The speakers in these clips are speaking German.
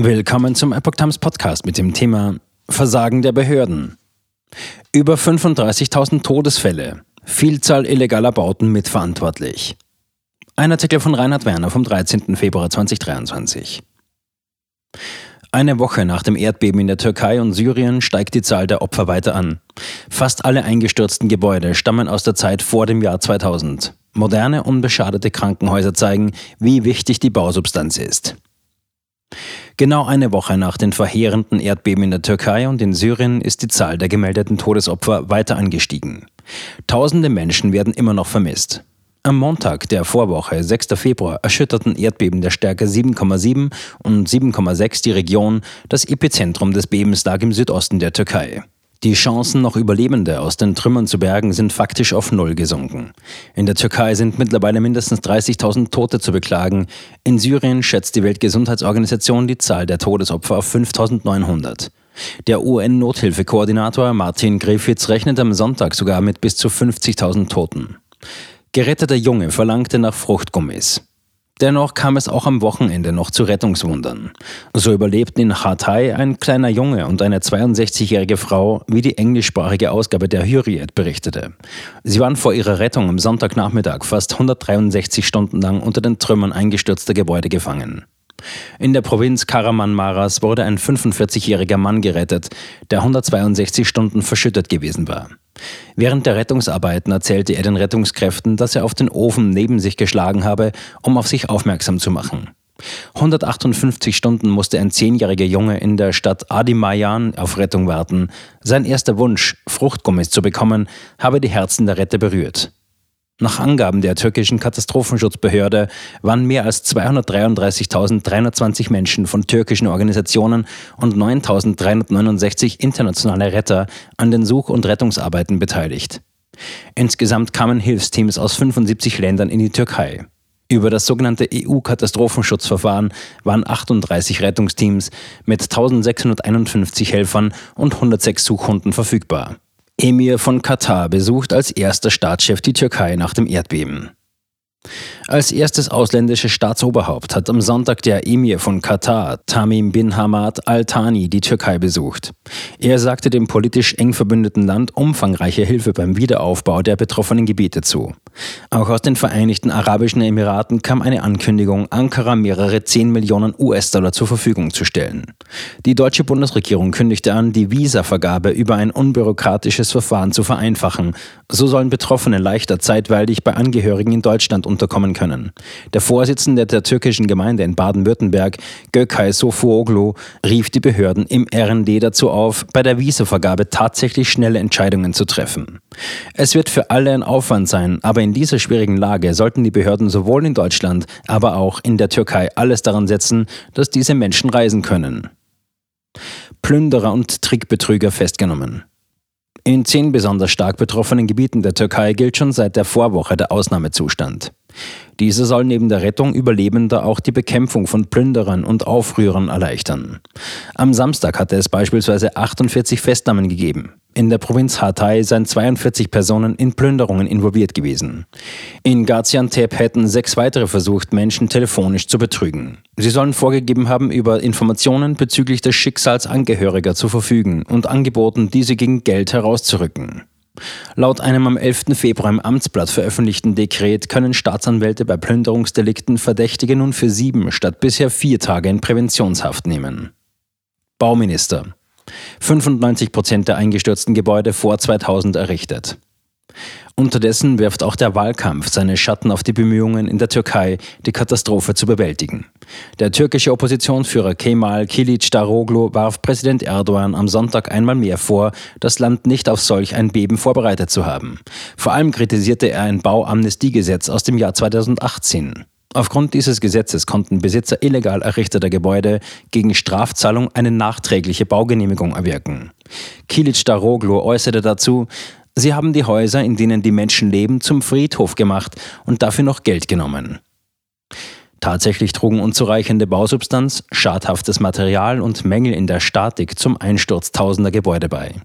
Willkommen zum Epoch Times Podcast mit dem Thema Versagen der Behörden. Über 35.000 Todesfälle, Vielzahl illegaler Bauten mitverantwortlich. Ein Artikel von Reinhard Werner vom 13. Februar 2023. Eine Woche nach dem Erdbeben in der Türkei und Syrien steigt die Zahl der Opfer weiter an. Fast alle eingestürzten Gebäude stammen aus der Zeit vor dem Jahr 2000. Moderne, unbeschadete Krankenhäuser zeigen, wie wichtig die Bausubstanz ist. Genau eine Woche nach den verheerenden Erdbeben in der Türkei und in Syrien ist die Zahl der gemeldeten Todesopfer weiter angestiegen. Tausende Menschen werden immer noch vermisst. Am Montag der Vorwoche, 6. Februar, erschütterten Erdbeben der Stärke 7,7 und 7,6 die Region. Das Epizentrum des Bebens lag im Südosten der Türkei. Die Chancen, noch Überlebende aus den Trümmern zu bergen, sind faktisch auf Null gesunken. In der Türkei sind mittlerweile mindestens 30.000 Tote zu beklagen. In Syrien schätzt die Weltgesundheitsorganisation die Zahl der Todesopfer auf 5.900. Der UN-Nothilfekoordinator Martin Griffiths rechnet am Sonntag sogar mit bis zu 50.000 Toten. Geretteter Junge verlangte nach Fruchtgummis. Dennoch kam es auch am Wochenende noch zu Rettungswundern. So überlebten in Hatay ein kleiner Junge und eine 62-jährige Frau, wie die englischsprachige Ausgabe der Hürriyet berichtete. Sie waren vor ihrer Rettung am Sonntagnachmittag fast 163 Stunden lang unter den Trümmern eingestürzter Gebäude gefangen. In der Provinz Karaman Maras wurde ein 45-jähriger Mann gerettet, der 162 Stunden verschüttet gewesen war. Während der Rettungsarbeiten erzählte er den Rettungskräften, dass er auf den Ofen neben sich geschlagen habe, um auf sich aufmerksam zu machen. 158 Stunden musste ein zehnjähriger Junge in der Stadt Adimayan auf Rettung warten. Sein erster Wunsch, Fruchtgummis zu bekommen, habe die Herzen der Retter berührt. Nach Angaben der türkischen Katastrophenschutzbehörde waren mehr als 233.320 Menschen von türkischen Organisationen und 9.369 internationale Retter an den Such- und Rettungsarbeiten beteiligt. Insgesamt kamen Hilfsteams aus 75 Ländern in die Türkei. Über das sogenannte EU-Katastrophenschutzverfahren waren 38 Rettungsteams mit 1651 Helfern und 106 Suchhunden verfügbar. Emir von Katar besucht als erster Staatschef die Türkei nach dem Erdbeben. Als erstes ausländisches Staatsoberhaupt hat am Sonntag der Emir von Katar, Tamim bin Hamad al-Thani, die Türkei besucht. Er sagte dem politisch eng verbündeten Land umfangreiche Hilfe beim Wiederaufbau der betroffenen Gebiete zu. Auch aus den Vereinigten Arabischen Emiraten kam eine Ankündigung, Ankara mehrere 10 Millionen US-Dollar zur Verfügung zu stellen. Die deutsche Bundesregierung kündigte an, die Visavergabe über ein unbürokratisches Verfahren zu vereinfachen. So sollen Betroffene leichter zeitweilig bei Angehörigen in Deutschland unterkommen können. Der Vorsitzende der türkischen Gemeinde in Baden-Württemberg, Gökay Sofuoglu, rief die Behörden im RND dazu auf, bei der Visavergabe tatsächlich schnelle Entscheidungen zu treffen. Es wird für alle ein Aufwand sein, aber in dieser schwierigen Lage sollten die Behörden sowohl in Deutschland, aber auch in der Türkei alles daran setzen, dass diese Menschen reisen können. Plünderer und Trickbetrüger festgenommen. In zehn besonders stark betroffenen Gebieten der Türkei gilt schon seit der Vorwoche der Ausnahmezustand. Diese soll neben der Rettung Überlebender auch die Bekämpfung von Plünderern und Aufrührern erleichtern. Am Samstag hatte es beispielsweise 48 Festnahmen gegeben. In der Provinz Hatay seien 42 Personen in Plünderungen involviert gewesen. In Gaziantep hätten sechs weitere versucht, Menschen telefonisch zu betrügen. Sie sollen vorgegeben haben, über Informationen bezüglich des Schicksals Angehöriger zu verfügen und angeboten, diese gegen Geld herauszurücken. Laut einem am 11. Februar im Amtsblatt veröffentlichten Dekret können Staatsanwälte bei Plünderungsdelikten Verdächtige nun für sieben statt bisher vier Tage in Präventionshaft nehmen. Bauminister. 95 Prozent der eingestürzten Gebäude vor 2000 errichtet. Unterdessen wirft auch der Wahlkampf seine Schatten auf die Bemühungen in der Türkei, die Katastrophe zu bewältigen. Der türkische Oppositionsführer Kemal Kılıçdaroğlu warf Präsident Erdogan am Sonntag einmal mehr vor, das Land nicht auf solch ein Beben vorbereitet zu haben. Vor allem kritisierte er ein Bauamnestiegesetz aus dem Jahr 2018. Aufgrund dieses Gesetzes konnten Besitzer illegal errichteter Gebäude gegen Strafzahlung eine nachträgliche Baugenehmigung erwirken. Kilic Daroglu äußerte dazu, Sie haben die Häuser, in denen die Menschen leben, zum Friedhof gemacht und dafür noch Geld genommen. Tatsächlich trugen unzureichende Bausubstanz, schadhaftes Material und Mängel in der Statik zum Einsturz tausender Gebäude bei.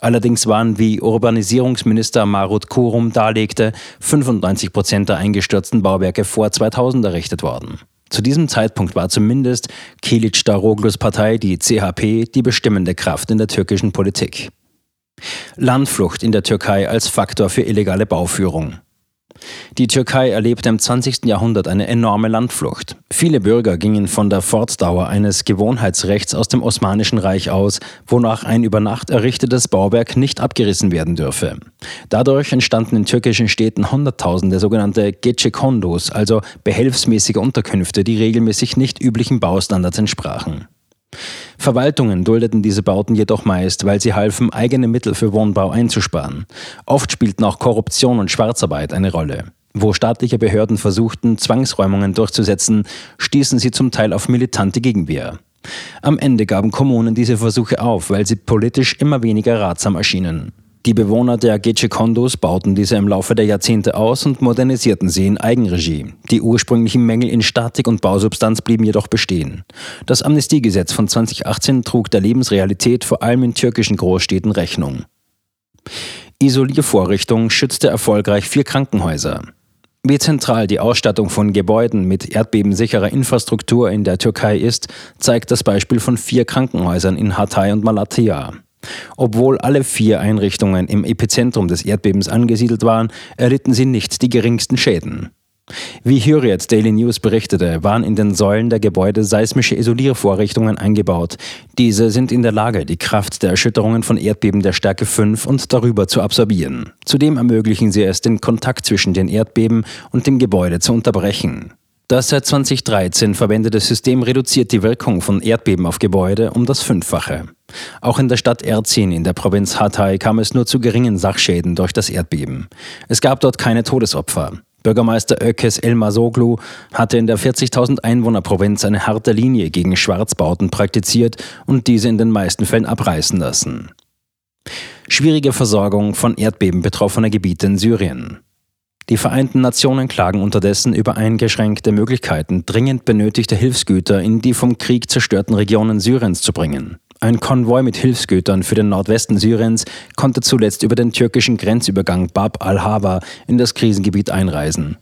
Allerdings waren, wie Urbanisierungsminister Marut Kurum darlegte, 95 Prozent der eingestürzten Bauwerke vor 2000 errichtet worden. Zu diesem Zeitpunkt war zumindest Kilic Daroglus Partei, die CHP, die bestimmende Kraft in der türkischen Politik. Landflucht in der Türkei als Faktor für illegale Bauführung. Die Türkei erlebte im 20. Jahrhundert eine enorme Landflucht. Viele Bürger gingen von der Fortdauer eines Gewohnheitsrechts aus dem Osmanischen Reich aus, wonach ein über Nacht errichtetes Bauwerk nicht abgerissen werden dürfe. Dadurch entstanden in türkischen Städten Hunderttausende sogenannte Gecekondos, also behelfsmäßige Unterkünfte, die regelmäßig nicht üblichen Baustandards entsprachen. Verwaltungen duldeten diese Bauten jedoch meist, weil sie halfen, eigene Mittel für Wohnbau einzusparen. Oft spielten auch Korruption und Schwarzarbeit eine Rolle. Wo staatliche Behörden versuchten, Zwangsräumungen durchzusetzen, stießen sie zum Teil auf militante Gegenwehr. Am Ende gaben Kommunen diese Versuche auf, weil sie politisch immer weniger ratsam erschienen. Die Bewohner der Gece-Kondos bauten diese im Laufe der Jahrzehnte aus und modernisierten sie in Eigenregie. Die ursprünglichen Mängel in Statik und Bausubstanz blieben jedoch bestehen. Das Amnestiegesetz von 2018 trug der Lebensrealität vor allem in türkischen Großstädten Rechnung. Isoliervorrichtung schützte erfolgreich vier Krankenhäuser. Wie zentral die Ausstattung von Gebäuden mit erdbebensicherer Infrastruktur in der Türkei ist, zeigt das Beispiel von vier Krankenhäusern in Hatay und Malatya. Obwohl alle vier Einrichtungen im Epizentrum des Erdbebens angesiedelt waren, erlitten sie nicht die geringsten Schäden. Wie Hürriyet Daily News berichtete, waren in den Säulen der Gebäude seismische Isoliervorrichtungen eingebaut. Diese sind in der Lage, die Kraft der Erschütterungen von Erdbeben der Stärke 5 und darüber zu absorbieren. Zudem ermöglichen sie es, den Kontakt zwischen den Erdbeben und dem Gebäude zu unterbrechen. Das seit 2013 verwendete System reduziert die Wirkung von Erdbeben auf Gebäude um das Fünffache. Auch in der Stadt Erzin in der Provinz Hatay kam es nur zu geringen Sachschäden durch das Erdbeben. Es gab dort keine Todesopfer. Bürgermeister Ökes Elmasoglu hatte in der 40.000 Einwohner-Provinz eine harte Linie gegen Schwarzbauten praktiziert und diese in den meisten Fällen abreißen lassen. Schwierige Versorgung von Erdbeben betroffener Gebiete in Syrien. Die Vereinten Nationen klagen unterdessen über eingeschränkte Möglichkeiten, dringend benötigte Hilfsgüter in die vom Krieg zerstörten Regionen Syriens zu bringen. Ein Konvoi mit Hilfsgütern für den Nordwesten Syriens konnte zuletzt über den türkischen Grenzübergang Bab al-Hawa in das Krisengebiet einreisen.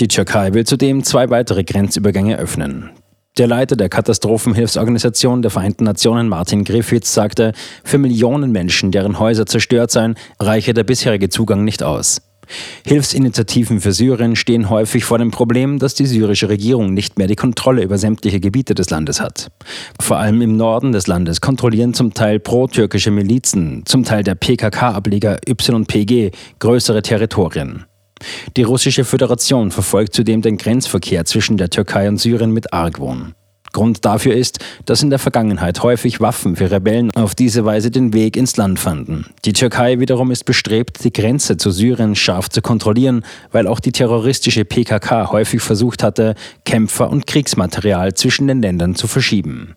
Die Türkei will zudem zwei weitere Grenzübergänge öffnen. Der Leiter der Katastrophenhilfsorganisation der Vereinten Nationen, Martin Griffiths, sagte, für Millionen Menschen, deren Häuser zerstört seien, reiche der bisherige Zugang nicht aus. Hilfsinitiativen für Syrien stehen häufig vor dem Problem, dass die syrische Regierung nicht mehr die Kontrolle über sämtliche Gebiete des Landes hat. Vor allem im Norden des Landes kontrollieren zum Teil pro-türkische Milizen, zum Teil der PKK-Ableger YPG, größere Territorien. Die russische Föderation verfolgt zudem den Grenzverkehr zwischen der Türkei und Syrien mit Argwohn. Grund dafür ist, dass in der Vergangenheit häufig Waffen für Rebellen auf diese Weise den Weg ins Land fanden. Die Türkei wiederum ist bestrebt, die Grenze zu Syrien scharf zu kontrollieren, weil auch die terroristische PKK häufig versucht hatte, Kämpfer und Kriegsmaterial zwischen den Ländern zu verschieben.